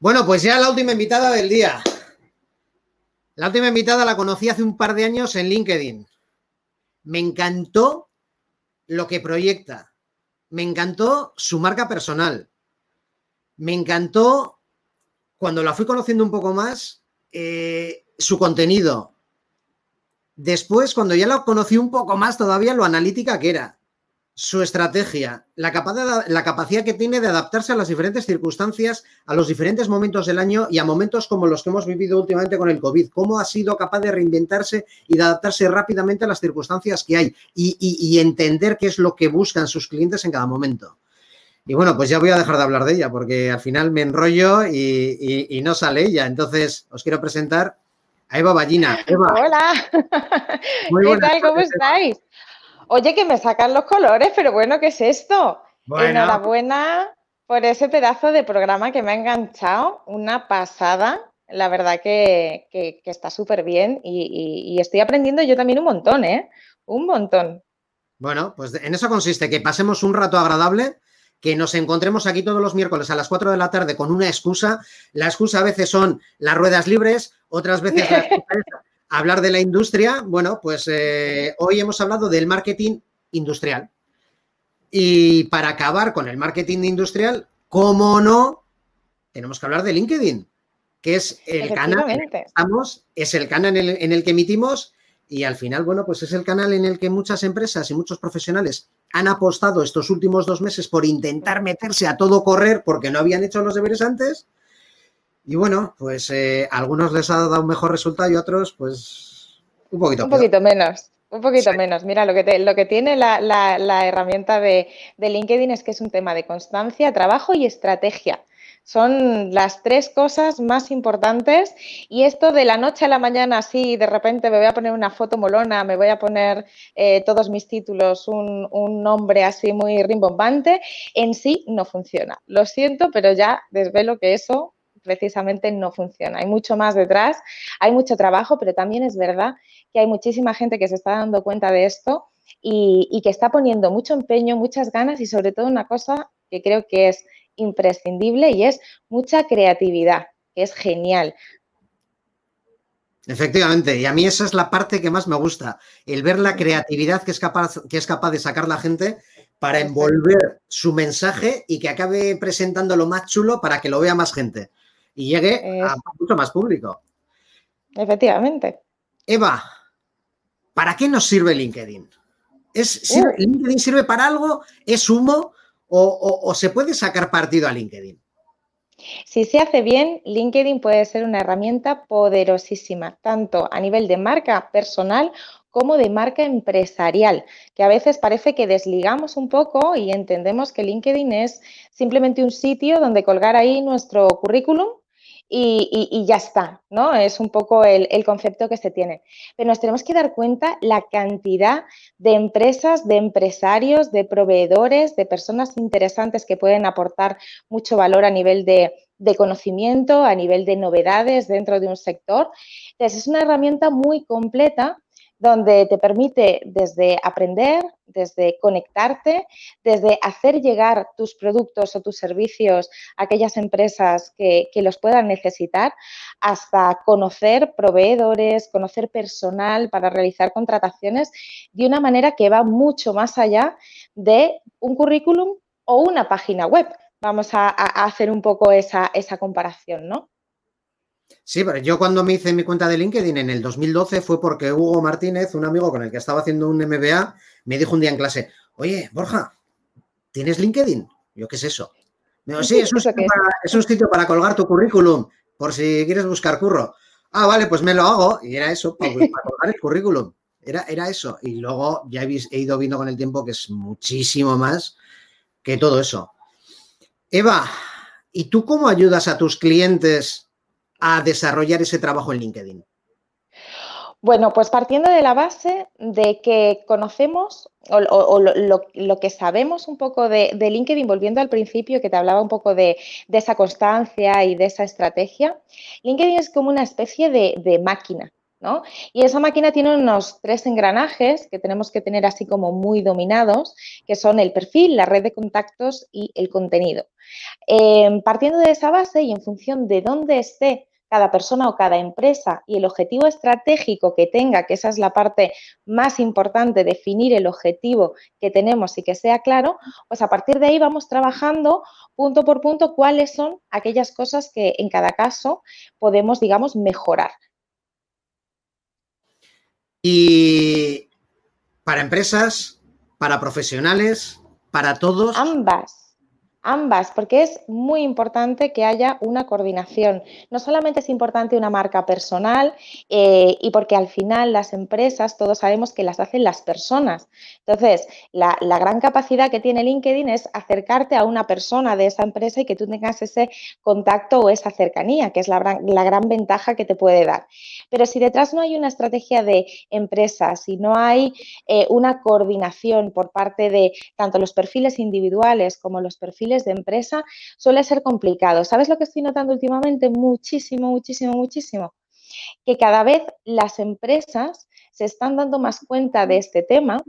Bueno, pues ya la última invitada del día. La última invitada la conocí hace un par de años en LinkedIn. Me encantó lo que proyecta. Me encantó su marca personal. Me encantó, cuando la fui conociendo un poco más, eh, su contenido. Después, cuando ya la conocí un poco más, todavía lo analítica que era su estrategia, la, la, capacidad que tiene de adaptarse a las diferentes circunstancias, a los diferentes momentos del año y a momentos como los que hemos vivido últimamente con el COVID. Cómo ha sido capaz de reinventarse y de adaptarse rápidamente a las circunstancias que hay y, entender qué es lo que buscan sus clientes en cada momento. Y bueno, pues ya voy a dejar de hablar de ella porque al final me enrollo y, no sale ella. Entonces, os quiero presentar a Eva Ballina. Hola. ¿Qué tal? ¿Cómo estáis? Oye, que me sacan los colores, pero bueno, ¿qué es esto? Enhorabuena por ese pedazo de programa que me ha enganchado, una pasada. La verdad que, está súper bien y, estoy aprendiendo yo también un montón, ¿eh? Un montón. Bueno, pues en eso consiste, que pasemos un rato agradable, que nos encontremos aquí todos los miércoles a las 4 de la tarde con una excusa. La excusa a veces son las ruedas libres, otras veces la excusa hablar de la industria, bueno, pues eh, hoy hemos hablado del marketing industrial. Y para acabar con el marketing industrial, ¿cómo no? Tenemos que hablar de LinkedIn, que es el canal en el que estamos, es el canal en el, en el que emitimos y al final, bueno, pues es el canal en el que muchas empresas y muchos profesionales han apostado estos últimos dos meses por intentar meterse a todo correr porque no habían hecho los deberes antes y bueno, pues eh, a algunos les ha dado un mejor resultado y a otros, pues, un poquito Un poquito menos. Un poquito menos. Mira, lo que, lo que tiene la, herramienta de, LinkedIn es que es un tema de constancia, trabajo y estrategia. Son las tres cosas más importantes y esto de la noche a la mañana, así de repente me voy a poner una foto molona, me voy a poner eh, todos mis títulos, un, un, nombre así muy rimbombante, en sí no funciona. Lo siento, pero ya desvelo que eso precisamente no funciona. Hay mucho más detrás, hay mucho trabajo, pero también es verdad que hay muchísima gente que se está dando cuenta de esto y, que está poniendo mucho empeño, muchas ganas y sobre todo una cosa que creo que es imprescindible y es mucha creatividad, que es genial. Efectivamente, y a mí esa es la parte que más me gusta, el ver la creatividad que es capaz, que es capaz de sacar la gente para envolver su mensaje y que acabe presentando lo más chulo para que lo vea más gente y llegue a mucho más público. Efectivamente. Eva, ¿para qué nos sirve LinkedIn? ¿Es, ¿LinkedIn sirve para algo? ¿Es humo? O, se puede sacar partido a LinkedIn? Si se hace bien, LinkedIn puede ser una herramienta poderosísima, tanto a nivel de marca personal como de marca empresarial, que a veces parece que desligamos un poco y entendemos que LinkedIn es simplemente un sitio donde colgar ahí nuestro currículum y, ya está, ¿no? Es un poco el, concepto que se tiene. Pero nos tenemos que dar cuenta la cantidad de empresas, de empresarios, de proveedores, de personas interesantes que pueden aportar mucho valor a nivel de, de conocimiento, a nivel de novedades dentro de un sector. Entonces, es una herramienta muy completa donde te permite desde aprender, desde conectarte, desde hacer llegar tus productos o tus servicios a aquellas empresas que, los puedan necesitar, hasta conocer proveedores, conocer personal para realizar contrataciones de una manera que va mucho más allá de un currículum o una página web. Vamos a, hacer un poco esa, esa comparación, ¿no? Sí, pero yo cuando me hice mi cuenta de LinkedIn en el 2012 fue porque Hugo Martínez, un amigo con el que estaba haciendo un MBA, me dijo un día en clase, oye, Borja, ¿tienes LinkedIn? Yo, ¿qué es eso? Me dijo, sí, es un, sitio para, es un para colgar tu currículum, por si quieres buscar curro. Ah, vale, pues me lo hago. Y era eso, para, colgar el currículum. Era, era, eso. Y luego ya he, he ido viendo con el tiempo que es muchísimo más que todo eso. Eva, ¿y tú cómo ayudas a tus clientes a desarrollar ese trabajo en LinkedIn? Bueno, pues partiendo de la base de que conocemos o, lo, que sabemos un poco de, LinkedIn, volviendo al principio que te hablaba un poco de, esa constancia y de esa estrategia, LinkedIn es como una especie de, máquina, Y esa máquina tiene unos tres engranajes que tenemos que tener así como muy dominados, que son el perfil, la red de contactos y el contenido. Em, partiendo de esa base y en función de dónde esté cada persona o cada empresa y el objetivo estratégico que tenga, que esa es la parte más importante, definir el objetivo que tenemos y que sea claro, pues a partir de ahí vamos trabajando punto por punto cuáles son aquellas cosas que en cada caso podemos, digamos, mejorar. Y para empresas, para profesionales, para todos. Ambas. Ambas, porque es muy importante que haya una coordinación. No solamente es importante una marca personal eh, y porque al final las empresas, todos sabemos que las hacen las personas. Entonces, la, gran capacidad que tiene LinkedIn es acercarte a una persona de esa empresa y que tú tengas ese contacto o esa cercanía, que es la, gran ventaja que te puede dar. Pero si detrás no hay una estrategia de empresas, si no hay eh, una coordinación por parte de tanto los perfiles individuales como los perfiles de empresa suele ser complicado. ¿Sabes lo que estoy notando últimamente? Muchísimo, muchísimo, muchísimo. Que cada vez las empresas se están dando más cuenta de este tema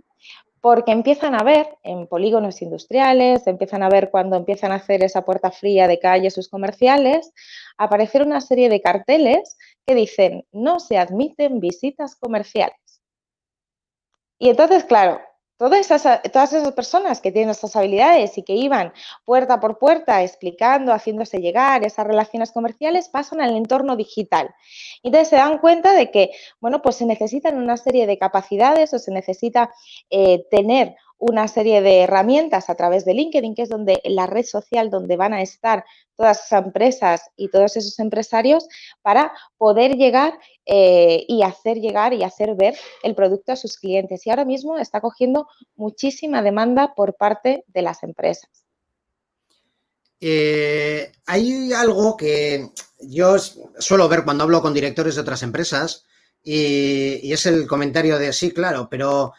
porque empiezan a ver en polígonos industriales, empiezan a ver cuando empiezan a hacer esa puerta fría de calle sus comerciales, aparecer una serie de carteles que dicen no se admiten visitas comerciales. Y entonces, claro, Todas esas, todas esas personas que tienen estas habilidades y que iban puerta por puerta explicando, haciéndose llegar esas relaciones comerciales, pasan al entorno digital. Entonces se dan cuenta de que, bueno, pues se necesitan una serie de capacidades o se necesita eh, tener una serie de herramientas a través de LinkedIn, que es donde la red social donde van a estar todas esas empresas y todos esos empresarios para poder llegar eh, y hacer llegar y hacer ver el producto a sus clientes. Y ahora mismo está cogiendo muchísima demanda por parte de las empresas. Eh, hay algo que yo suelo ver cuando hablo con directores de otras empresas y, es el comentario de sí, claro, pero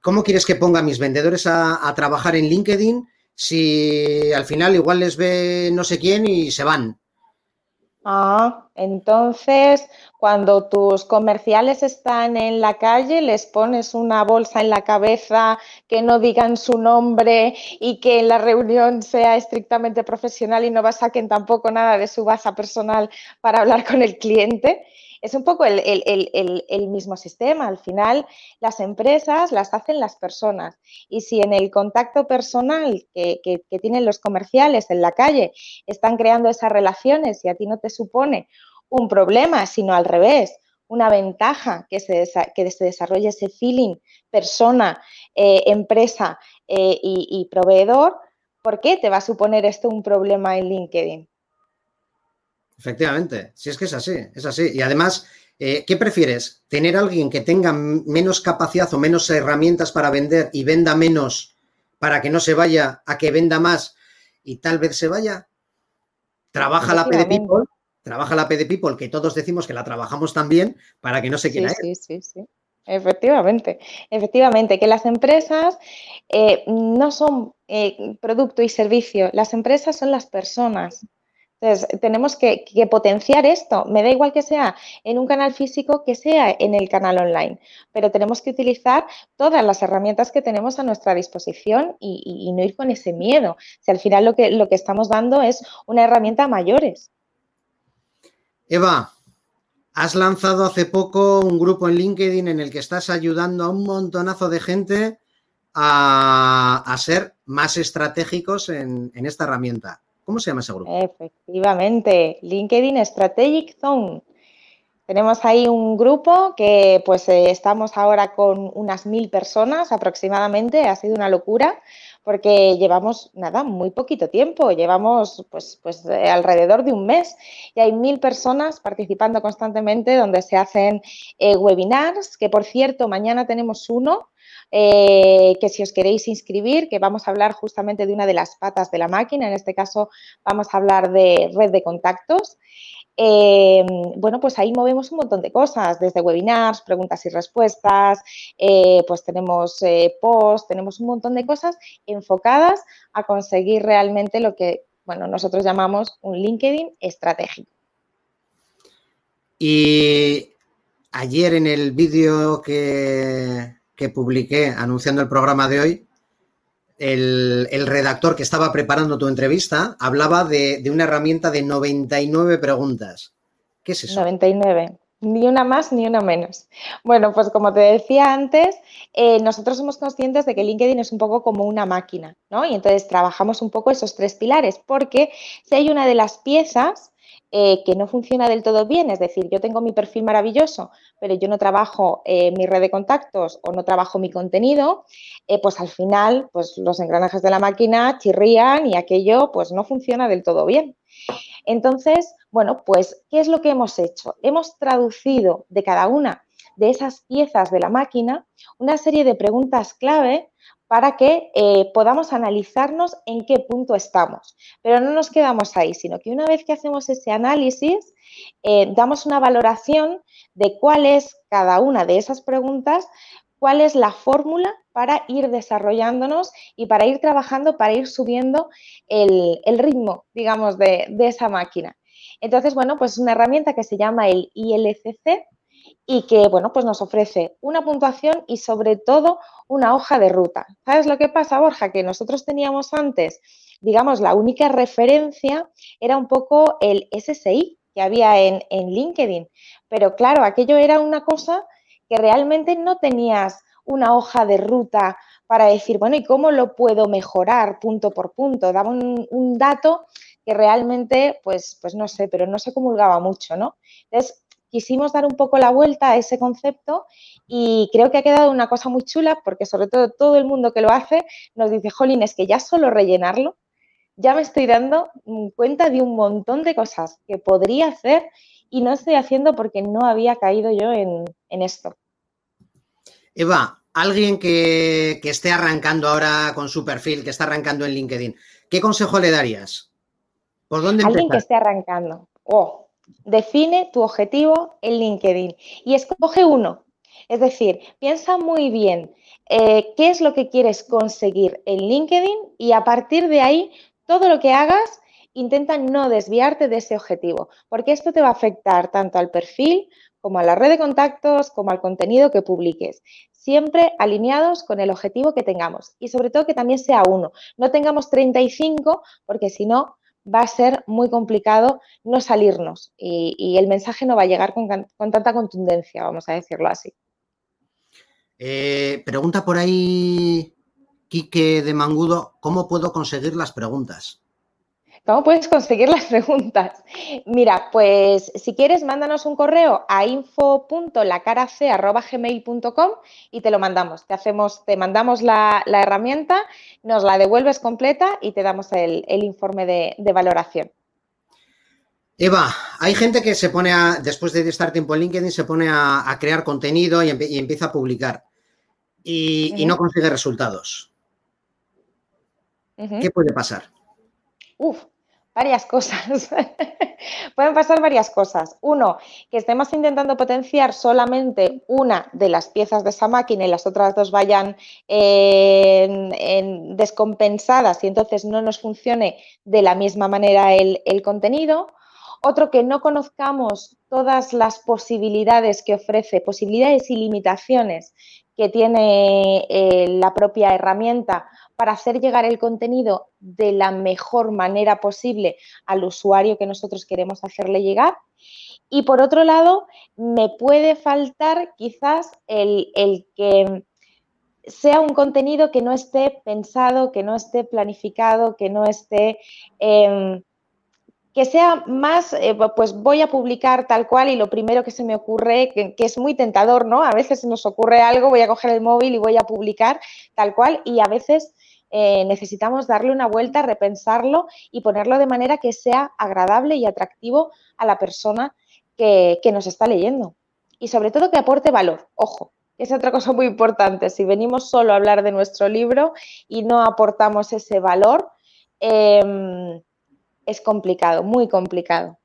¿cómo quieres que ponga a mis vendedores a, trabajar en LinkedIn si al final igual les ve no sé quién y se van? Ah, entonces cuando tus comerciales están en la calle, les pones una bolsa en la cabeza que no digan su nombre y que la reunión sea estrictamente profesional y no saquen tampoco nada de su base personal para hablar con el cliente es un poco el, mismo sistema. Al final, las empresas las hacen las personas. Y si en el contacto personal que, tienen los comerciales en la calle están creando esas relaciones y a ti no te supone un problema, sino al revés, una ventaja que se, que se desarrolle ese feeling persona, eh, empresa eh, y, y proveedor, ¿por qué te va a suponer esto un problema en LinkedIn? Efectivamente, si es que es así, es así. Y además, eh, ¿qué prefieres? ¿Tener a alguien que tenga menos capacidad o menos herramientas para vender y venda menos para que no se vaya a que venda más y tal vez se vaya? Trabaja la PD People, trabaja la PD People, que todos decimos que la trabajamos también para que no se quiera sí, Sí, sí, sí. Efectivamente, efectivamente, que las empresas eh, no son eh, producto y servicio, las empresas son las personas. Entonces, tenemos que, potenciar esto. Me da igual que sea en un canal físico que sea en el canal online, pero tenemos que utilizar todas las herramientas que tenemos a nuestra disposición y, no ir con ese miedo. Si al final lo que, lo que estamos dando es una herramienta a mayores. Eva, has lanzado hace poco un grupo en LinkedIn en el que estás ayudando a un montonazo de gente a, ser más estratégicos en esta herramienta. ¿Cómo se llama ese grupo? Efectivamente, LinkedIn Strategic Zone. Tenemos ahí un grupo que pues eh, estamos ahora con unas mil personas aproximadamente, ha sido una locura porque llevamos nada, muy poquito tiempo, llevamos pues, pues eh, alrededor de un mes y hay mil personas participando constantemente donde se hacen eh, webinars, que por cierto mañana tenemos uno eh, que si os queréis inscribir, que vamos a hablar justamente de una de las patas de la máquina, en este caso vamos a hablar de red de contactos. Eh, bueno, pues ahí movemos un montón de cosas, desde webinars, preguntas y respuestas, eh, pues tenemos posts, tenemos un montón de cosas enfocadas a conseguir realmente lo que, bueno, nosotros llamamos un LinkedIn estratégico. Y ayer en el vídeo que, que publiqué anunciando el programa de hoy, el, redactor que estaba preparando tu entrevista hablaba de, una herramienta de 99 preguntas. ¿Qué es eso? 99. Ni una más ni una menos. Bueno, pues como te decía antes, eh, nosotros somos conscientes de que LinkedIn es un poco como una máquina, ¿no? Y entonces trabajamos un poco esos tres pilares, porque si hay una de las piezas eh, que no funciona del todo bien, es decir, yo tengo mi perfil maravilloso, pero yo no trabajo eh, mi red de contactos o no trabajo mi contenido, eh, pues al final pues los engranajes de la máquina chirrían y aquello pues no funciona del todo bien. Entonces, bueno, pues, ¿qué es lo que hemos hecho? Hemos traducido de cada una de esas piezas de la máquina una serie de preguntas clave para que eh, podamos analizarnos en qué punto estamos. Pero no nos quedamos ahí, sino que una vez que hacemos ese análisis, eh, damos una valoración de cuál es cada una de esas preguntas, cuál es la fórmula para ir desarrollándonos y para ir trabajando, para ir subiendo el, ritmo, digamos, de, de esa máquina. Entonces, bueno, pues es una herramienta que se llama el ILCC, y que, bueno, pues nos ofrece una puntuación y sobre todo una hoja de ruta. ¿Sabes lo que pasa, Borja? Que nosotros teníamos antes, digamos, la única referencia era un poco el SSI que había en, en LinkedIn. Pero claro, aquello era una cosa que realmente no tenías una hoja de ruta para decir, bueno, ¿y cómo lo puedo mejorar punto por punto? Daba un, dato que realmente, pues, pues no sé, pero no se comulgaba mucho, ¿no? Entonces, quisimos dar un poco la vuelta a ese concepto y creo que ha quedado una cosa muy chula porque sobre todo todo el mundo que lo hace nos dice, jolín, es que ya solo rellenarlo, ya me estoy dando cuenta de un montón de cosas que podría hacer y no estoy haciendo porque no había caído yo en, esto. Eva, alguien que, esté arrancando ahora con su perfil, que está arrancando en LinkedIn, ¿qué consejo le darías? ¿Por dónde Alguien que esté arrancando. Oh, Define tu objetivo en LinkedIn y escoge uno. Es decir, piensa muy bien eh, qué es lo que quieres conseguir en LinkedIn y a partir de ahí, todo lo que hagas, intenta no desviarte de ese objetivo, porque esto te va a afectar tanto al perfil como a la red de contactos, como al contenido que publiques. Siempre alineados con el objetivo que tengamos y sobre todo que también sea uno. No tengamos 35 porque si no va a ser muy complicado no salirnos y, el mensaje no va a llegar con, tanta contundencia, vamos a decirlo así. Eh, pregunta por ahí Quique de Mangudo, ¿cómo puedo conseguir las preguntas? ¿Cómo puedes conseguir las preguntas? Mira, pues si quieres, mándanos un correo a info.lacarac.gmail.com y te lo mandamos. Te hacemos, te mandamos la, herramienta, nos la devuelves completa y te damos el, informe de, valoración. Eva, hay gente que se pone a, después de estar tiempo en LinkedIn, se pone a, crear contenido y, empieza a publicar y, no consigue resultados. ¿Qué puede pasar? Uf, Varias cosas. Pueden pasar varias cosas. Uno, que estemos intentando potenciar solamente una de las piezas de esa máquina y las otras dos vayan descompensadas y entonces no nos funcione de la misma manera el, contenido. Otro, que no conozcamos todas las posibilidades que ofrece, posibilidades y limitaciones que tiene eh, la propia herramienta para hacer llegar el contenido de la mejor manera posible al usuario que nosotros queremos hacerle llegar. Y por otro lado, me puede faltar quizás el, que sea un contenido que no esté pensado, que no esté planificado, que no esté... Em, que sea más, eh, pues voy a publicar tal cual y lo primero que se me ocurre, que, es muy tentador, ¿no? A veces nos ocurre algo, voy a coger el móvil y voy a publicar tal cual y a veces eh, necesitamos darle una vuelta, repensarlo y ponerlo de manera que sea agradable y atractivo a la persona que, nos está leyendo. Y sobre todo que aporte valor, ojo, es otra cosa muy importante. Si venimos solo a hablar de nuestro libro y no aportamos ese valor, em, es complicado, muy complicado.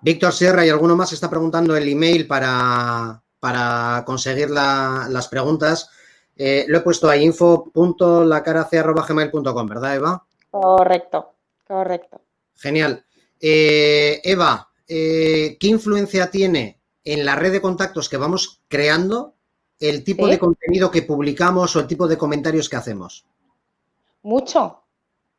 Víctor Sierra y alguno más está preguntando el email para, para conseguir las preguntas. Eh, lo he puesto ahí, info.lacarac.gmail.com, ¿verdad, Eva? Correcto, correcto. Genial. Eh, Eva, eh, ¿qué influencia tiene en la red de contactos que vamos creando el tipo de contenido que publicamos o el tipo de comentarios que hacemos? Mucho,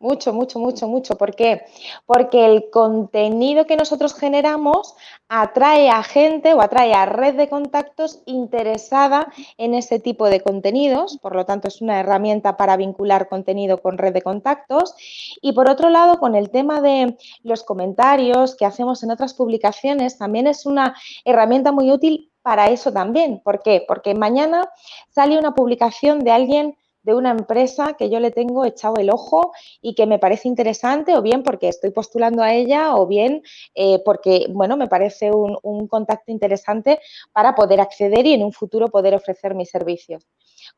mucho, mucho, mucho, mucho. ¿Por qué? Porque el contenido que nosotros generamos atrae a gente o atrae a red de contactos interesada en ese tipo de contenidos. Por lo tanto, es una herramienta para vincular contenido con red de contactos. Y por otro lado, con el tema de los comentarios que hacemos en otras publicaciones, también es una herramienta muy útil para eso también. ¿Por qué? Porque mañana sale una publicación de alguien de una empresa que yo le tengo echado el ojo y que me parece interesante, o bien porque estoy postulando a ella, o bien eh, porque, bueno, me parece un, un contacto interesante para poder acceder y en un futuro poder ofrecer mis servicios.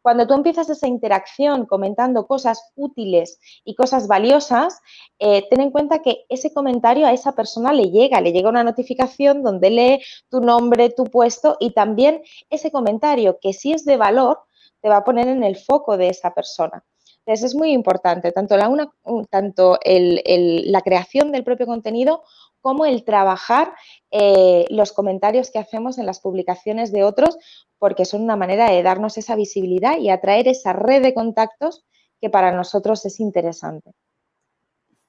Cuando tú empiezas esa interacción comentando cosas útiles y cosas valiosas, eh, ten en cuenta que ese comentario a esa persona le llega, le llega una notificación donde lee tu nombre, tu puesto y también ese comentario que si es de valor, te va a poner en el foco de esa persona. Entonces es muy importante, tanto la, una, tanto la creación del propio contenido como el trabajar eh, los comentarios que hacemos en las publicaciones de otros, porque son una manera de darnos esa visibilidad y atraer esa red de contactos que para nosotros es interesante.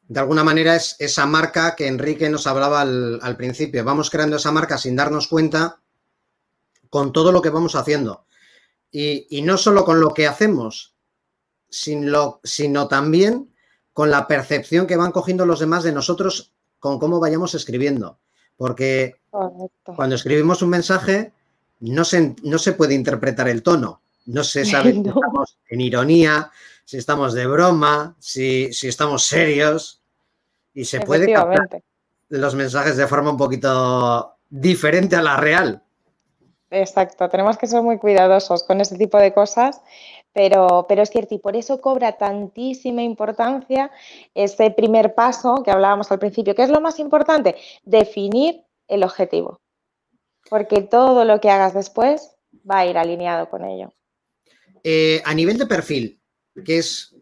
De alguna manera es esa marca que Enrique nos hablaba al principio. Vamos creando esa marca sin darnos cuenta con todo lo que vamos haciendo. Y, no solo con lo que hacemos, sino, sino también con la percepción que van cogiendo los demás de nosotros con cómo vayamos escribiendo. Porque cuando escribimos un mensaje no se, no se puede interpretar el tono. No se sabe si estamos en ironía, si estamos de broma, si, si estamos serios. Y se puede captar los mensajes de forma un poquito diferente a la real. Exacto, tenemos que ser muy cuidadosos con ese tipo de cosas, pero, pero es cierto, y por eso cobra tantísima importancia ese primer paso que hablábamos al principio. ¿Qué es lo más importante? Definir el objetivo, porque todo lo que hagas después va a ir alineado con ello. Eh, a nivel de perfil, que es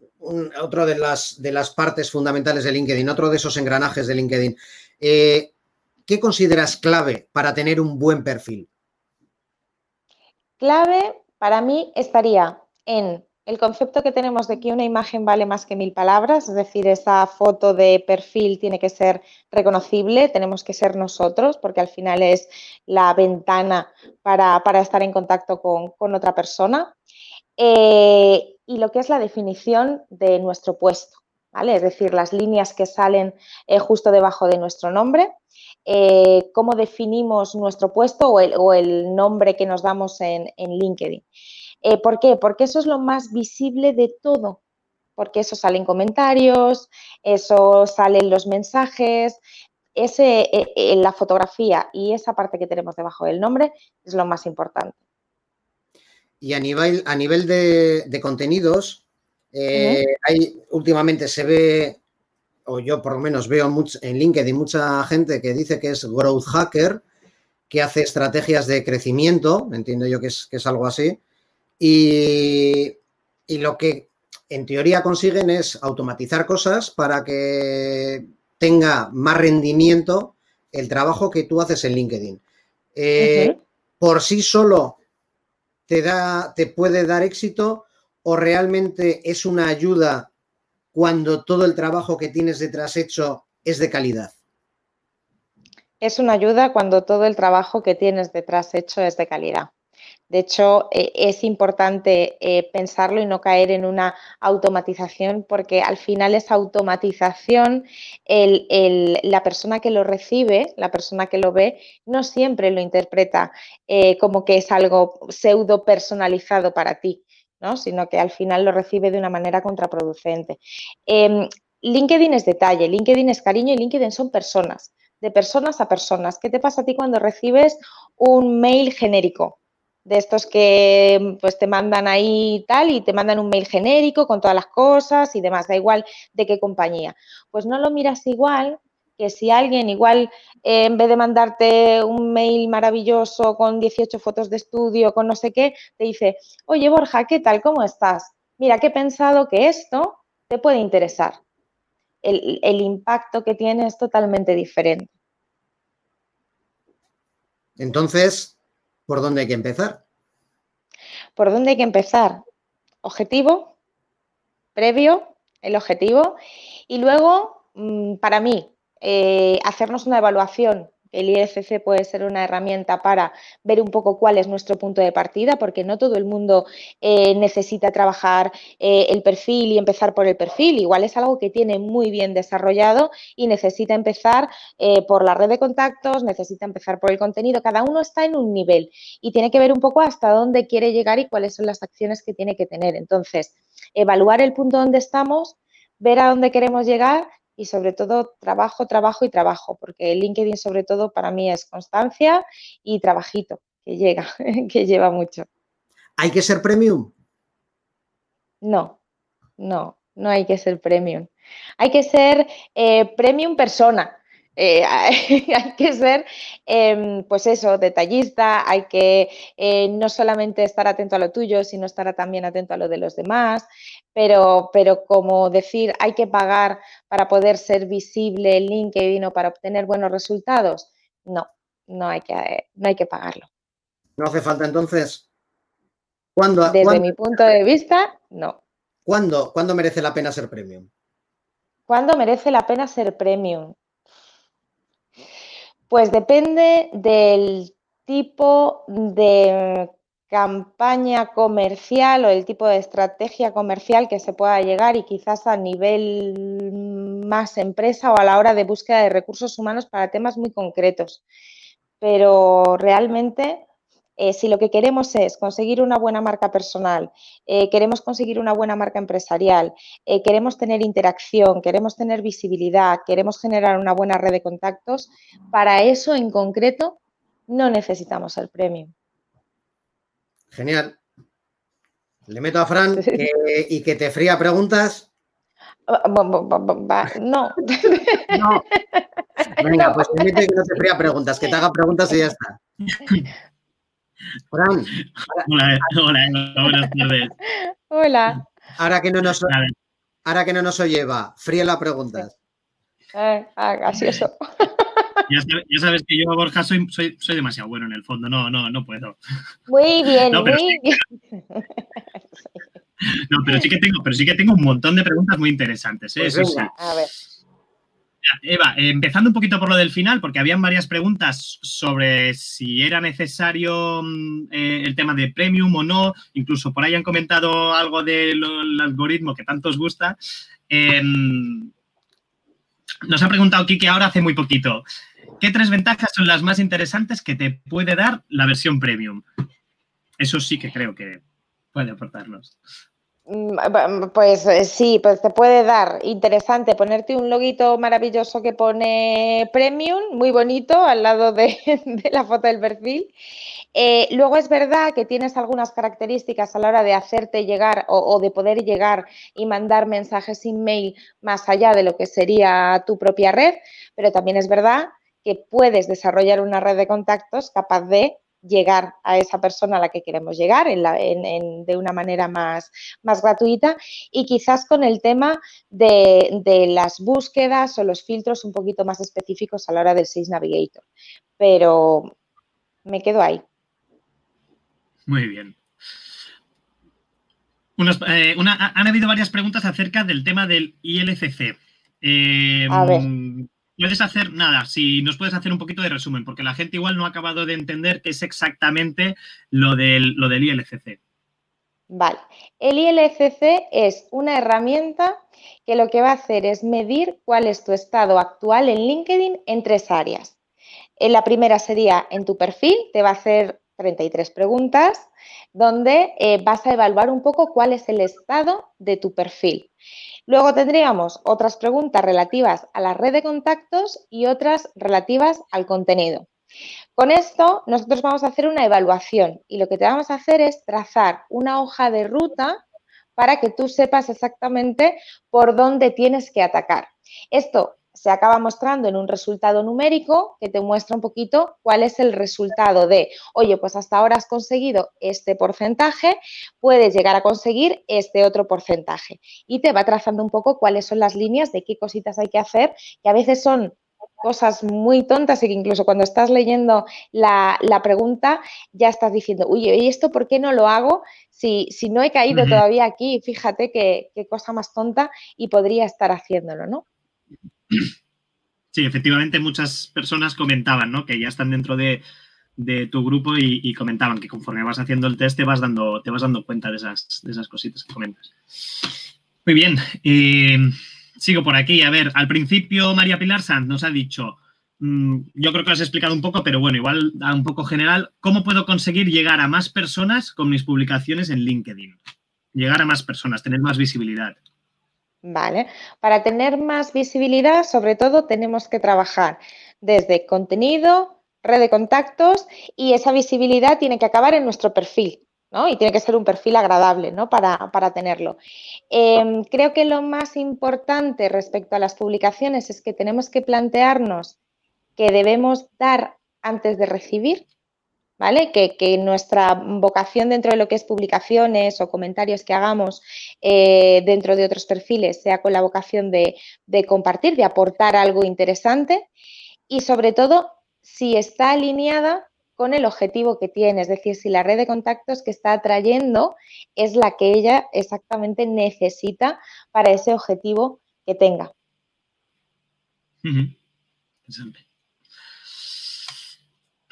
otra de las, de las partes fundamentales de LinkedIn, otro de esos engranajes de LinkedIn, eh, ¿qué consideras clave para tener un buen perfil? Clave para mí estaría en el concepto que tenemos de que una imagen vale más que mil palabras, es decir, esa foto de perfil tiene que ser reconocible, tenemos que ser nosotros, porque al final es la ventana para, estar en contacto con, otra persona. Eh, y lo que es la definición de nuestro puesto, ¿vale? Es decir, las líneas que salen eh, justo debajo de nuestro nombre. Eh, cómo definimos nuestro puesto o el, nombre que nos damos en, LinkedIn. Eh, ¿Por qué? Porque eso es lo más visible de todo, porque eso sale en comentarios, eso sale en los mensajes, ese, eh, la fotografía y esa parte que tenemos debajo del nombre es lo más importante. Y a nivel, a nivel de, contenidos, hay, últimamente se ve o yo por lo menos veo en LinkedIn mucha gente que dice que es growth hacker, que hace estrategias de crecimiento, entiendo yo que es, que es algo así, y, lo que en teoría consiguen es automatizar cosas para que tenga más rendimiento el trabajo que tú haces en LinkedIn. Eh, por sí solo te, da, te puede dar éxito o realmente es una ayuda cuando todo el trabajo que tienes detrás hecho es de calidad? Es una ayuda cuando todo el trabajo que tienes detrás hecho es de calidad. De hecho, e, es importante eh, pensarlo y no caer en una automatización, porque al final esa automatización, la persona que lo recibe, la persona que lo ve, no siempre lo interpreta eh, como que es algo pseudo personalizado para ti sino que al final lo recibe de una manera contraproducente. Em, LinkedIn es detalle, LinkedIn es cariño y LinkedIn son personas, de personas a personas. ¿Qué te pasa a ti cuando recibes un mail genérico? De estos que pues te mandan ahí tal y te mandan un mail genérico con todas las cosas y demás, da igual de qué compañía. Pues no lo miras igual que si alguien igual eh, en vez de mandarte un mail maravilloso con 18 fotos de estudio, con no sé qué, te dice, oye Borja, ¿qué tal? ¿Cómo estás? Mira, que he pensado que esto te puede interesar. el impacto que tiene es totalmente diferente. Entonces, ¿por dónde hay que empezar? ¿Por dónde hay que empezar? Objetivo, previo, el objetivo, y luego, mm, para mí, eh, hacernos una evaluación el IFC puede ser una herramienta para ver un poco cuál es nuestro punto de partida, porque no todo el mundo eh, necesita trabajar eh, el perfil y empezar por el perfil. Igual es algo que tiene muy bien desarrollado y necesita empezar por la red de contactos, necesita empezar por el contenido. Cada uno está en un nivel y tiene que ver un poco hasta dónde quiere llegar y cuáles son las acciones que tiene que tener. Entonces, evaluar el punto donde estamos, ver a dónde queremos llegar y sobre todo trabajo, trabajo y trabajo, porque LinkedIn sobre todo para mí es constancia y trabajito, que llega, que lleva mucho. ¿Hay que ser premium? No, no, no hay que ser premium. Hay que ser eh, premium persona. Eh, hay que ser, em, pues eso, detallista, hay que eh, no solamente estar atento a lo tuyo, sino estar también atento a lo de los demás, pero, pero como decir, hay que pagar para poder ser visible en LinkedIn o para obtener buenos resultados, no, no hay que, no hay que pagarlo. ¿No hace falta entonces? ¿Cuándo, Desde mi punto de vista, no. ¿Cuándo, ¿Cuándo merece la pena ser premium? ¿Cuándo merece la pena ser premium? Pues depende del tipo de campaña comercial o el tipo de estrategia comercial que se pueda llegar y quizás a nivel más empresa o a la hora de búsqueda de recursos humanos para temas muy concretos. Pero realmente, eh, si lo que queremos es conseguir una buena marca personal, eh, queremos conseguir una buena marca empresarial, eh, queremos tener interacción, queremos tener visibilidad, queremos generar una buena red de contactos, para eso en concreto no necesitamos el premium. Genial. Le meto a Fran y que te fría preguntas. No. no. Venga, pues que no te fría preguntas, que te haga preguntas y ya está. Fran. Hola, hola, buenas tardes. Hola. Ahora que no nos, ahora que no nos oye, va, fría las preguntas. Eh, ah, eso. Ya sabes, que yo, Borja, soy, soy, soy, demasiado bueno en el fondo. No, no, no puedo. Muy bien, muy bien. No, pero sí que tengo, pero sí que tengo un montón de preguntas muy interesantes. ¿eh? Pues Eso sí. A ver. Eva, empezando un poquito por lo del final, porque habían varias preguntas sobre si era necesario mm, eh, el tema de premium o no. Incluso por ahí han comentado algo del algoritmo que tanto os gusta. Em, nos ha preguntado Kike ahora hace muy poquito. ¿Qué tres ventajas son las más interesantes que te puede dar la versión premium? Eso sí que creo que puede aportarnos. Mm, pues eh, sí, pues te puede dar interesante ponerte un loguito maravilloso que pone premium, muy bonito, al lado de, la foto del perfil. Eh, luego es verdad que tienes algunas características a la hora de hacerte llegar o, o, de poder llegar y mandar mensajes sin mail más allá de lo que sería tu propia red, pero también es verdad que puedes desarrollar una red de contactos capaz de llegar a esa persona a la que queremos llegar de una manera más, más, gratuita y quizás con el tema de, las búsquedas o los filtros un poquito más específicos a la hora del Sales Navigator. Pero me quedo ahí. Muy bien. Eh, han habido varias preguntas acerca del tema del ILCC. a ver. Puedes hacer nada, si nos puedes hacer un poquito de resumen, porque la gente igual no ha acabado de entender qué es exactamente lo del, lo del ILCC. Vale, el ILCC es una herramienta que lo que va a hacer es medir cuál es tu estado actual en LinkedIn en tres áreas. En la primera sería en tu perfil, te va a hacer 33 preguntas, donde eh, vas a evaluar un poco cuál es el estado de tu perfil. Luego tendríamos otras preguntas relativas a la red de contactos y otras relativas al contenido. Con esto nosotros vamos a hacer una evaluación y lo que te vamos a hacer es trazar una hoja de ruta para que tú sepas exactamente por dónde tienes que atacar. Esto se acaba mostrando en un resultado numérico que te muestra un poquito cuál es el resultado de, oye, pues hasta ahora has conseguido este porcentaje, puedes llegar a conseguir este otro porcentaje. Y te va trazando un poco cuáles son las líneas de qué cositas hay que hacer, que a veces son cosas muy tontas y que incluso cuando estás leyendo la, pregunta ya estás diciendo, uy, ¿y esto por qué no lo hago? Si, si no he caído todavía aquí, fíjate qué, qué cosa más tonta y podría estar haciéndolo, ¿no? Sí, efectivamente muchas personas comentaban, ¿no? Que ya están dentro de, tu grupo y, comentaban que conforme vas haciendo el test te vas dando, te vas dando cuenta de esas, cositas que comentas. Muy bien. Eh, sigo por aquí. A ver, al principio María Pilar Sanz nos ha dicho, mm, yo creo que lo has explicado un poco, pero bueno, igual a un poco general, ¿cómo puedo conseguir llegar a más personas con mis publicaciones en LinkedIn? Llegar a más personas, tener más visibilidad. Vale, para tener más visibilidad, sobre todo, tenemos que trabajar desde contenido, red de contactos y esa visibilidad tiene que acabar en nuestro perfil, ¿no? Y tiene que ser un perfil agradable, ¿no? Para, tenerlo. Em, creo que lo más importante respecto a las publicaciones es que tenemos que plantearnos que debemos dar antes de recibir, ¿vale? Que, nuestra vocación dentro de lo que es publicaciones o comentarios que hagamos eh, dentro de otros perfiles sea con la vocación de, compartir, de aportar algo interesante y sobre todo si está alineada con el objetivo que tiene, es decir, si la red de contactos que está atrayendo es la que ella exactamente necesita para ese objetivo que tenga.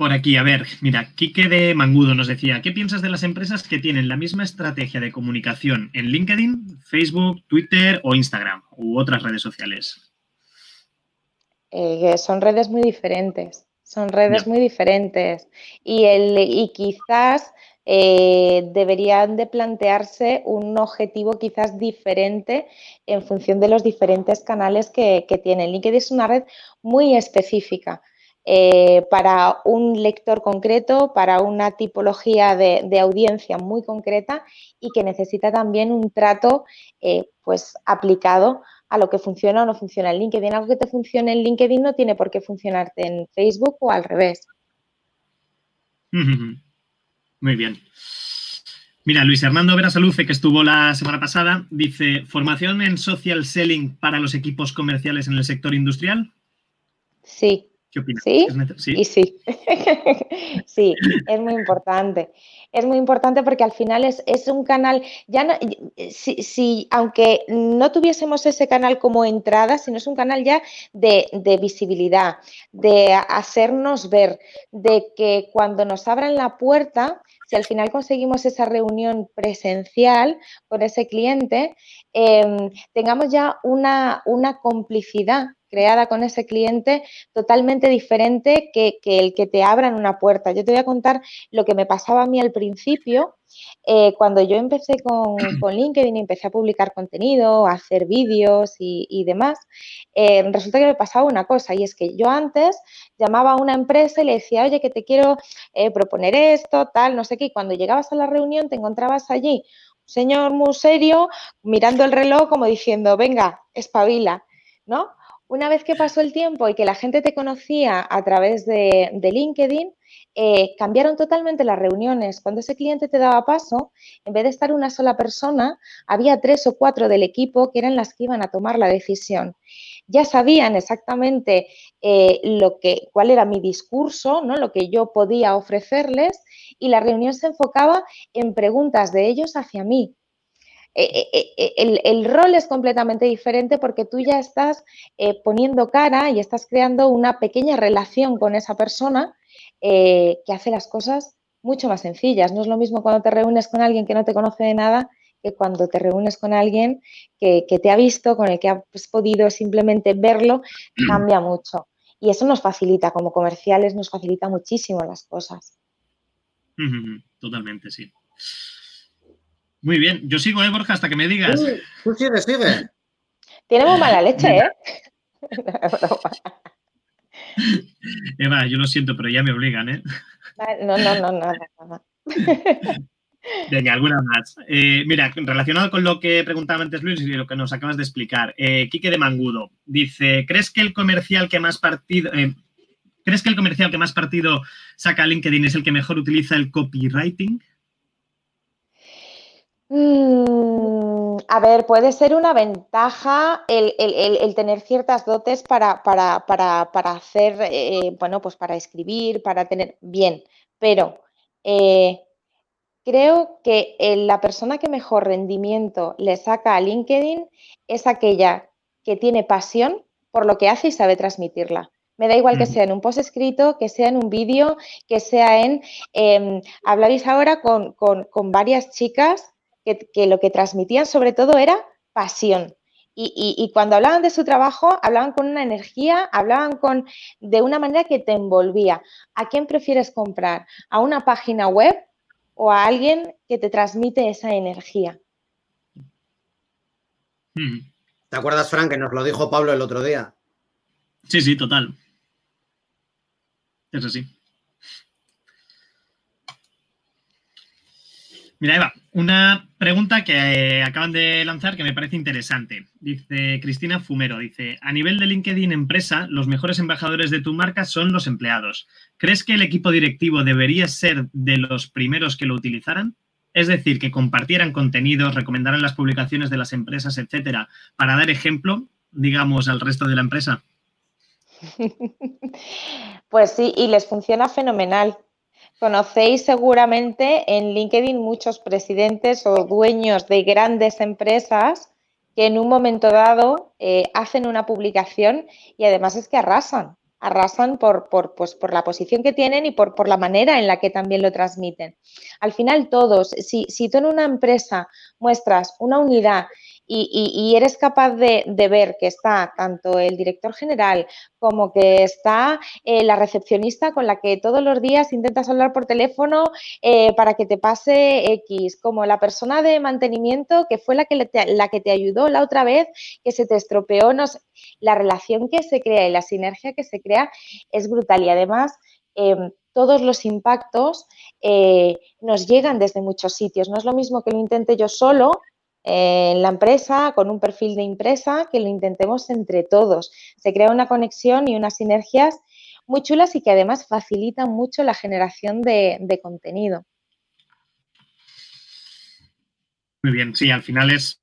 Por aquí, a ver, mira, Quique de Mangudo nos decía, ¿qué piensas de las empresas que tienen la misma estrategia de comunicación en LinkedIn, Facebook, Twitter o Instagram u otras redes sociales? Eh, son redes muy diferentes, son redes muy diferentes y, el, y quizás eh, deberían de plantearse un objetivo quizás diferente en función de los diferentes canales que, que tienen. LinkedIn es una red muy específica eh, para un lector concreto, para una tipología de, audiencia muy concreta y que necesita también un trato eh, pues aplicado a lo que funciona o no funciona en LinkedIn. Algo que te funcione en LinkedIn no tiene por qué funcionarte en Facebook o al revés. Muy bien. Mira, Luis Hernando Verasaluce, que estuvo la semana pasada, dice, ¿formación en social selling para los equipos comerciales en el sector industrial? Sí, ¿Qué opinas? ¿Sí? ¿Sí? Y sí. sí, es muy importante. Es muy importante porque al final es, un canal, ya no, si, aunque no tuviésemos ese canal como entrada, sino es un canal ya de, de visibilidad, de hacernos ver, de que cuando nos abran la puerta, si al final conseguimos esa reunión presencial con ese cliente, em, tengamos ya una, una complicidad creada con ese cliente totalmente diferente que, el que te abran una puerta. Yo te voy a contar lo que me pasaba a mí al principio. Eh, cuando yo empecé con, LinkedIn y empecé a publicar contenido, a hacer vídeos y, demás, eh, resulta que me pasaba una cosa y es que yo antes llamaba a una empresa y le decía, oye, que te quiero eh, proponer esto, tal, no sé qué, y cuando llegabas a la reunión te encontrabas allí un señor muy serio mirando el reloj como diciendo, venga, espabila, ¿no? Una vez que pasó el tiempo y que la gente te conocía a través de, LinkedIn, eh, cambiaron totalmente las reuniones. Cuando ese cliente te daba paso, en vez de estar una sola persona, había tres o cuatro del equipo que eran las que iban a tomar la decisión. Ya sabían exactamente eh, lo que, cuál era mi discurso, ¿no? lo que yo podía ofrecerles y la reunión se enfocaba en preguntas de ellos hacia mí. Eh, eh, eh, el, rol es completamente diferente porque tú ya estás poniendo cara y estás creando una pequeña relación con esa persona que hace las cosas mucho más sencillas. No es lo mismo cuando te reúnes con alguien que no te conoce de nada que cuando te reúnes con alguien que, te ha visto, con el que has podido simplemente verlo, cambia mucho. Y eso nos facilita, como comerciales, nos facilita muchísimo las cosas. Totalmente, sí. Muy bien, yo sigo, ¿eh, Borja? Hasta que me digas. tú sigue, sigue. Tiene muy mala leche, ¿eh? Eva, yo lo siento, pero ya me obligan, ¿eh? No, no, no, no. no. Venga, alguna más. Eh, mira, relacionado con lo que preguntaba antes Luis y lo que nos acabas de explicar, eh, Quique de Mangudo dice: ¿Crees que el comercial que más partido. Eh, ¿Crees que el comercial que más partido saca LinkedIn es el que mejor utiliza el copywriting? Mm, A ver, puede ser una ventaja el, tener ciertas dotes para, hacer, eh, bueno, pues para escribir, para tener bien, pero eh, creo que la persona que mejor rendimiento le saca a LinkedIn es aquella que tiene pasión por lo que hace y sabe transmitirla. Me da igual que sea en un post escrito, que sea en un vídeo, que sea en... Eh, habláis ahora con, varias chicas que, lo que transmitían sobre todo era pasión. Y, cuando hablaban de su trabajo, hablaban con una energía, hablaban con, de una manera que te envolvía. ¿A quién prefieres comprar? ¿A una página web o a alguien que te transmite esa energía? ¿Te acuerdas, Frank, que nos lo dijo Pablo el otro día? Sí, sí, total. Es así. Mira, Eva, una pregunta que eh, acaban de lanzar que me parece interesante. Dice Cristina Fumero, dice, a nivel de LinkedIn empresa, los mejores embajadores de tu marca son los empleados. ¿Crees que el equipo directivo debería ser de los primeros que lo utilizaran? Es decir, que compartieran contenidos, recomendaran las publicaciones de las empresas, etcétera, para dar ejemplo, digamos, al resto de la empresa. Pues sí, y les funciona fenomenal. Conocéis seguramente en LinkedIn muchos presidentes o dueños de grandes empresas que en un momento dado eh, hacen una publicación y además es que arrasan, arrasan por, por, pues, por la posición que tienen y por, por, la manera en la que también lo transmiten. Al final todos, si, si tú en una empresa muestras una unidad y, eres capaz de, ver que está tanto el director general como que está eh, la recepcionista con la que todos los días intentas hablar por teléfono eh, para que te pase X, como la persona de mantenimiento que fue la que, te, la que te ayudó la otra vez, que se te estropeó, la relación que se crea y la sinergia que se crea es brutal y además... Em, todos los impactos eh, nos llegan desde muchos sitios. No es lo mismo que lo intente yo solo, en la empresa, con un perfil de empresa, que lo intentemos entre todos. Se crea una conexión y unas sinergias muy chulas y que además facilitan mucho la generación de, contenido. Muy bien, sí, al final es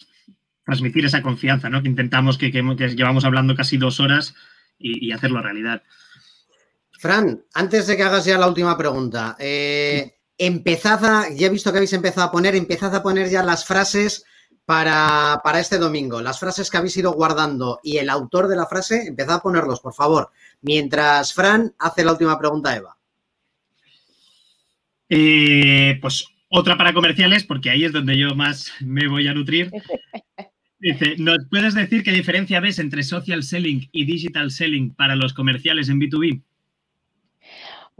transmitir esa confianza, ¿no? Que intentamos, que, llevamos hablando casi dos horas y, hacerlo realidad. Fran, antes de que hagas ya la última pregunta, eh, empezad a, ya he visto que habéis empezado a poner, empezad a poner ya las frases para, este domingo. Las frases que habéis ido guardando y el autor de la frase, empezad a ponerlos, por favor. Mientras Fran hace la última pregunta a Eva. Eh, pues otra para comerciales, porque ahí es donde yo más me voy a nutrir. Dice, ¿nos puedes decir qué diferencia ves entre social selling y digital selling para los comerciales en B2B?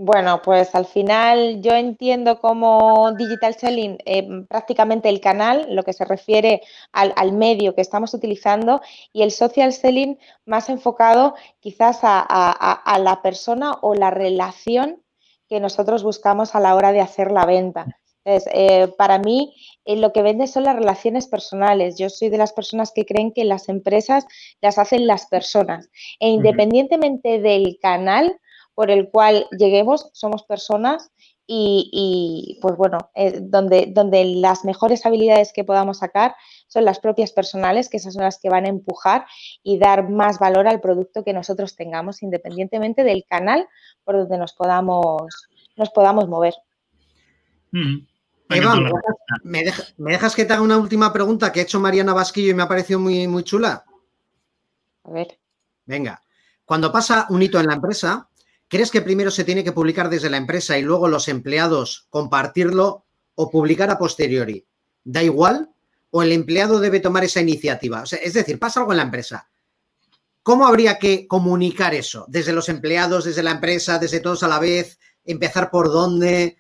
Bueno, pues al final yo entiendo como digital selling eh, prácticamente el canal, lo que se refiere al, medio que estamos utilizando, y el social selling más enfocado quizás a, la persona o la relación que nosotros buscamos a la hora de hacer la venta. Entonces, eh, para mí, eh, lo que vende son las relaciones personales. Yo soy de las personas que creen que las empresas las hacen las personas. E independientemente del canal, por el cual lleguemos, somos personas y, pues bueno, eh, donde, donde las mejores habilidades que podamos sacar son las propias personales, que esas son las que van a empujar y dar más valor al producto que nosotros tengamos, independientemente del canal por donde nos podamos, nos podamos mover. Mm. Eva, ¿me, dejas que te haga una última pregunta que ha hecho Mariana Vasquillo y me ha parecido muy, muy chula? A ver. Venga, cuando pasa un hito en la empresa, ¿Crees que primero se tiene que publicar desde la empresa y luego los empleados compartirlo o publicar a posteriori? ¿Da igual? ¿O el empleado debe tomar esa iniciativa? es decir, pasa algo en la empresa. ¿Cómo habría que comunicar eso? Desde los empleados, desde la empresa, desde todos a la vez, empezar por dónde.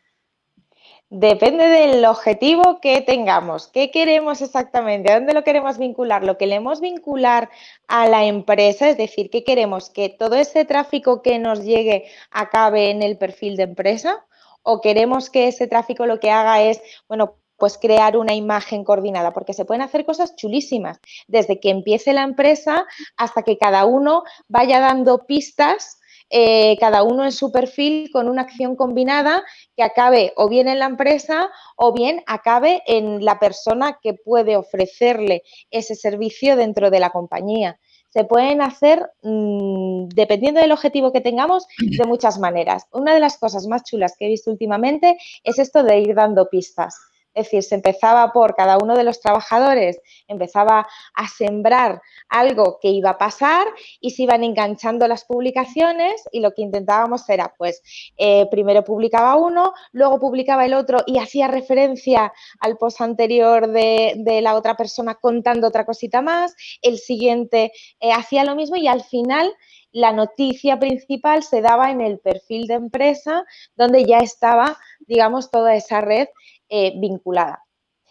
Depende del objetivo que tengamos. ¿Qué queremos exactamente? ¿A dónde lo queremos vincular? ¿Lo queremos vincular a la empresa? Es decir, ¿qué queremos? ¿Que todo ese tráfico que nos llegue acabe en el perfil de empresa? ¿O queremos que ese tráfico lo que haga es, bueno, pues crear una imagen coordinada? Porque se pueden hacer cosas chulísimas, desde que empiece la empresa hasta que cada uno vaya dando pistas eh, cada uno en su perfil con una acción combinada que acabe o bien en la empresa o bien acabe en la persona que puede ofrecerle ese servicio dentro de la compañía se pueden hacer, mm, dependiendo del objetivo que tengamos, de muchas maneras. Una de las cosas más chulas que he visto últimamente es esto de ir dando pistas. Es decir, se empezaba por cada uno de los trabajadores, empezaba a sembrar algo que iba a pasar y se iban enganchando las publicaciones y lo que intentábamos era, pues, eh, primero publicaba uno, luego publicaba el otro y hacía referencia al post anterior de, la otra persona contando otra cosita más, el siguiente eh, hacía lo mismo y al final la noticia principal se daba en el perfil de empresa donde ya estaba, digamos, toda esa red eh, vinculada.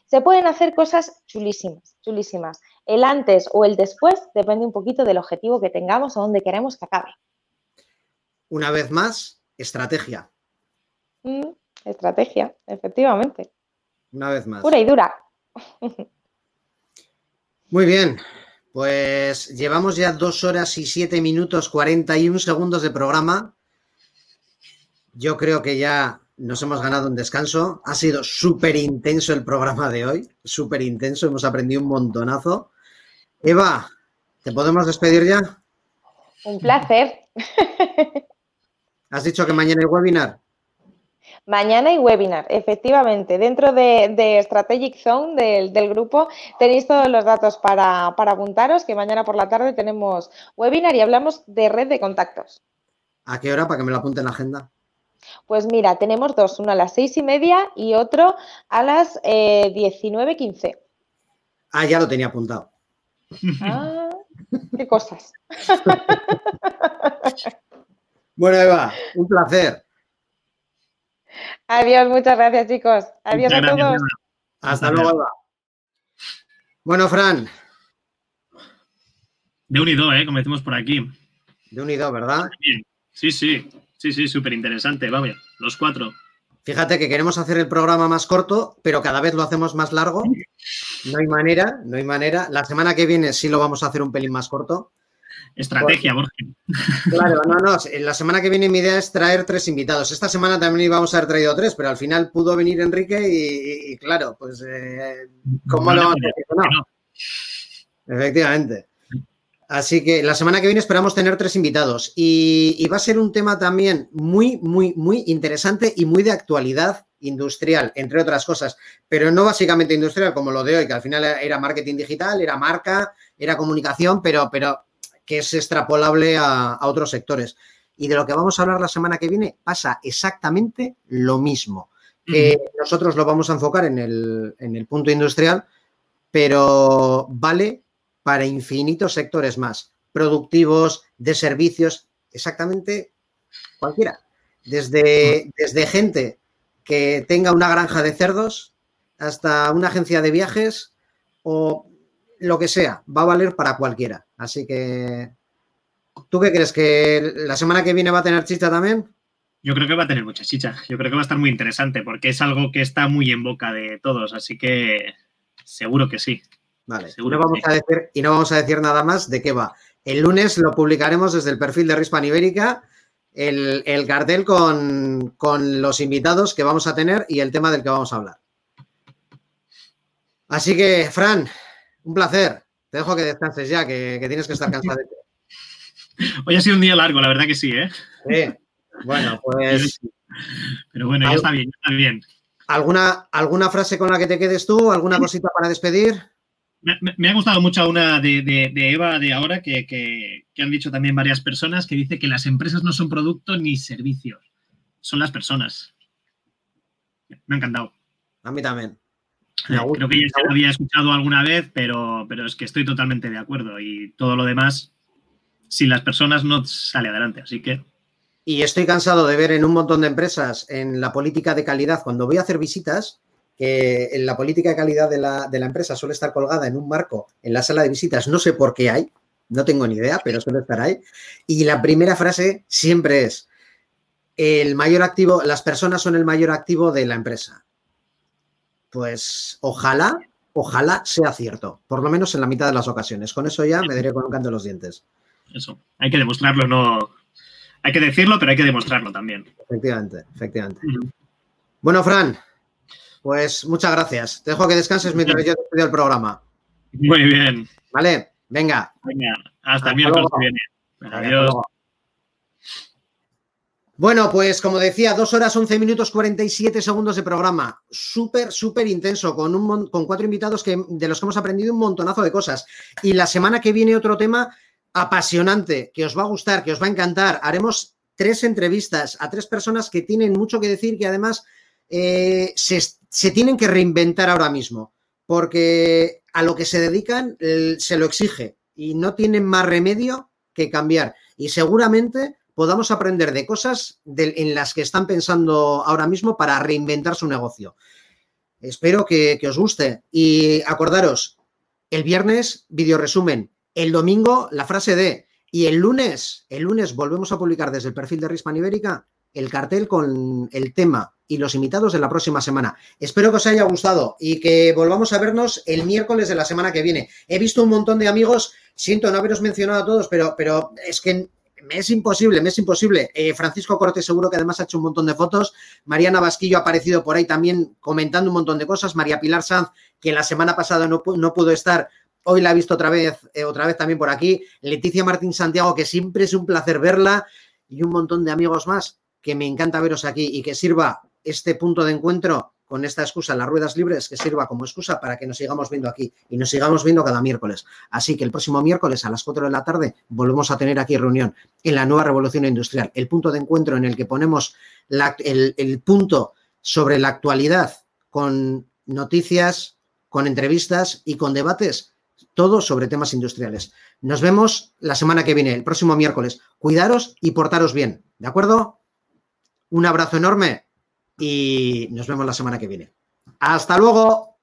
Se pueden hacer cosas chulísimas, chulísimas. El antes o el después depende un poquito del objetivo que tengamos o donde queremos que acabe. Una vez más, estrategia. Mm, estrategia, efectivamente. Una vez más. Pura y dura. Muy bien. Pues llevamos ya dos horas y siete minutos 41 segundos de programa. Yo creo que ya nos hemos ganado un descanso. Ha sido súper intenso el programa de hoy, súper intenso, hemos aprendido un montonazo. Eva, ¿te podemos despedir ya? Un placer. ¿Has dicho que mañana hay webinar? Mañana hay webinar, efectivamente. Dentro de, Strategic Zone del, grupo tenéis todos los datos para, para apuntaros, que mañana por la tarde tenemos webinar y hablamos de red de contactos. ¿A qué hora? Para que me lo apunte en la agenda. Pues mira, tenemos dos, uno a las seis y media y otro a las eh, diecinueve quince. Ah, ya lo tenía apuntado. Ah, qué cosas. bueno, Eva, un placer. Adiós, muchas gracias, chicos. Adiós a todos. Hasta luego, Eva. Bueno, Fran. De unido, ¿eh? Como decimos por aquí. De unido, ¿verdad? Sí, sí. Sí, sí, súper interesante. Vamos, los cuatro. Fíjate que queremos hacer el programa más corto, pero cada vez lo hacemos más largo. No hay manera, no hay manera. La semana que viene sí lo vamos a hacer un pelín más corto. Estrategia, Borja. Claro, no, no. La semana que viene mi idea es traer tres invitados. Esta semana también íbamos a haber traído tres, pero al final pudo venir Enrique y, claro, pues, eh, ¿cómo lo vamos a hacer? No. Efectivamente. Así que la semana que viene esperamos tener tres invitados y, va a ser un tema también muy, muy, muy interesante y muy de actualidad industrial, entre otras cosas, pero no básicamente industrial como lo de hoy, que al final era marketing digital, era marca, era comunicación, pero, pero que es extrapolable a, otros sectores. Y de lo que vamos a hablar la semana que viene pasa exactamente lo mismo. nosotros lo vamos a enfocar en el, en el punto industrial, pero vale para infinitos sectores más, productivos, de servicios, exactamente cualquiera. Desde, desde gente que tenga una granja de cerdos hasta una agencia de viajes o lo que sea, va a valer para cualquiera. Así que, ¿tú qué crees? ¿Que la semana que viene va a tener chicha también? Yo creo que va a tener mucha chicha. Yo creo que va a estar muy interesante porque es algo que está muy en boca de todos. Así que seguro que sí. Vale, no vamos a decir, y no vamos a decir nada más de qué va. El lunes lo publicaremos desde el perfil de Rispan Ibérica, el, cartel con, los invitados que vamos a tener y el tema del que vamos a hablar. Así que, Fran, un placer. Te dejo que descanses ya, que, tienes que estar cansado. Hoy ha sido un día largo, la verdad que sí, ¿eh? Sí. Bueno, pues. Pero bueno, ya está bien, ya está bien. ¿Alguna, ¿Alguna frase con la que te quedes tú? ¿Alguna cosita para despedir? Me, ha gustado mucho una de, Eva de ahora que, han dicho también varias personas que dice que las empresas no son productos ni servicios, son las personas. Me ha encantado. A mí también. Eh, creo que ya se lo había escuchado alguna vez, pero, pero es que estoy totalmente de acuerdo y todo lo demás, sin las personas no sale adelante, así que... Y estoy cansado de ver en un montón de empresas en la política de calidad, cuando voy a hacer visitas, que en la política de calidad de la, empresa suele estar colgada en un marco en la sala de visitas, no sé por qué hay, no tengo ni idea, pero suele estar ahí. Y la primera frase siempre es, el mayor activo, las personas son el mayor activo de la empresa. Pues ojalá, ojalá sea cierto, por lo menos en la mitad de las ocasiones. Con eso ya me daré con un canto los dientes. Eso, hay que demostrarlo, no, hay que decirlo, pero hay que demostrarlo también. Efectivamente, efectivamente. Bueno, Fran, pues muchas gracias. Te dejo que descanses mientras yo te el programa. Muy bien. Vale, venga. Venga, hasta, el miércoles que viene. Adiós. Bueno, pues como decía, dos horas, 11 minutos, 47 segundos de programa. Súper, súper intenso, con, un, con cuatro invitados que, de los que hemos aprendido un montonazo de cosas. Y la semana que viene otro tema apasionante, que os va a gustar, que os va a encantar. Haremos tres entrevistas a tres personas que tienen mucho que decir, que además eh, se, se, tienen que reinventar ahora mismo, porque a lo que se dedican se lo exige y no tienen más remedio que cambiar. Y seguramente podamos aprender de cosas en las que están pensando ahora mismo para reinventar su negocio. Espero que, os guste y acordaros, el viernes video resumen, el domingo la frase de y el lunes, el lunes volvemos a publicar desde el perfil de Rispan Ibérica el cartel con el tema y los invitados de la próxima semana. Espero que os haya gustado y que volvamos a vernos el miércoles de la semana que viene. He visto un montón de amigos, siento no haberos mencionado a todos, pero, pero es que me es imposible, me es imposible. Eh, Francisco Corte seguro que además ha hecho un montón de fotos. Mariana Vasquillo ha aparecido por ahí también comentando un montón de cosas. María Pilar Sanz, que la semana pasada no, no pudo estar, hoy la ha visto otra vez, eh, otra vez también por aquí. Leticia Martín Santiago, que siempre es un placer verla. Y un montón de amigos más que me encanta veros aquí y que sirva este punto de encuentro con esta excusa, las ruedas libres, que sirva como excusa para que nos sigamos viendo aquí y nos sigamos viendo cada miércoles. Así que el próximo miércoles a las 4 de la tarde volvemos a tener aquí reunión en la nueva revolución industrial, el punto de encuentro en el que ponemos el, el punto sobre la actualidad con noticias, con entrevistas y con debates, todo sobre temas industriales. Nos vemos la semana que viene, el próximo miércoles. Cuidaros y portaros bien, ¿de acuerdo? Un abrazo enorme y nos vemos la semana que viene. Hasta luego.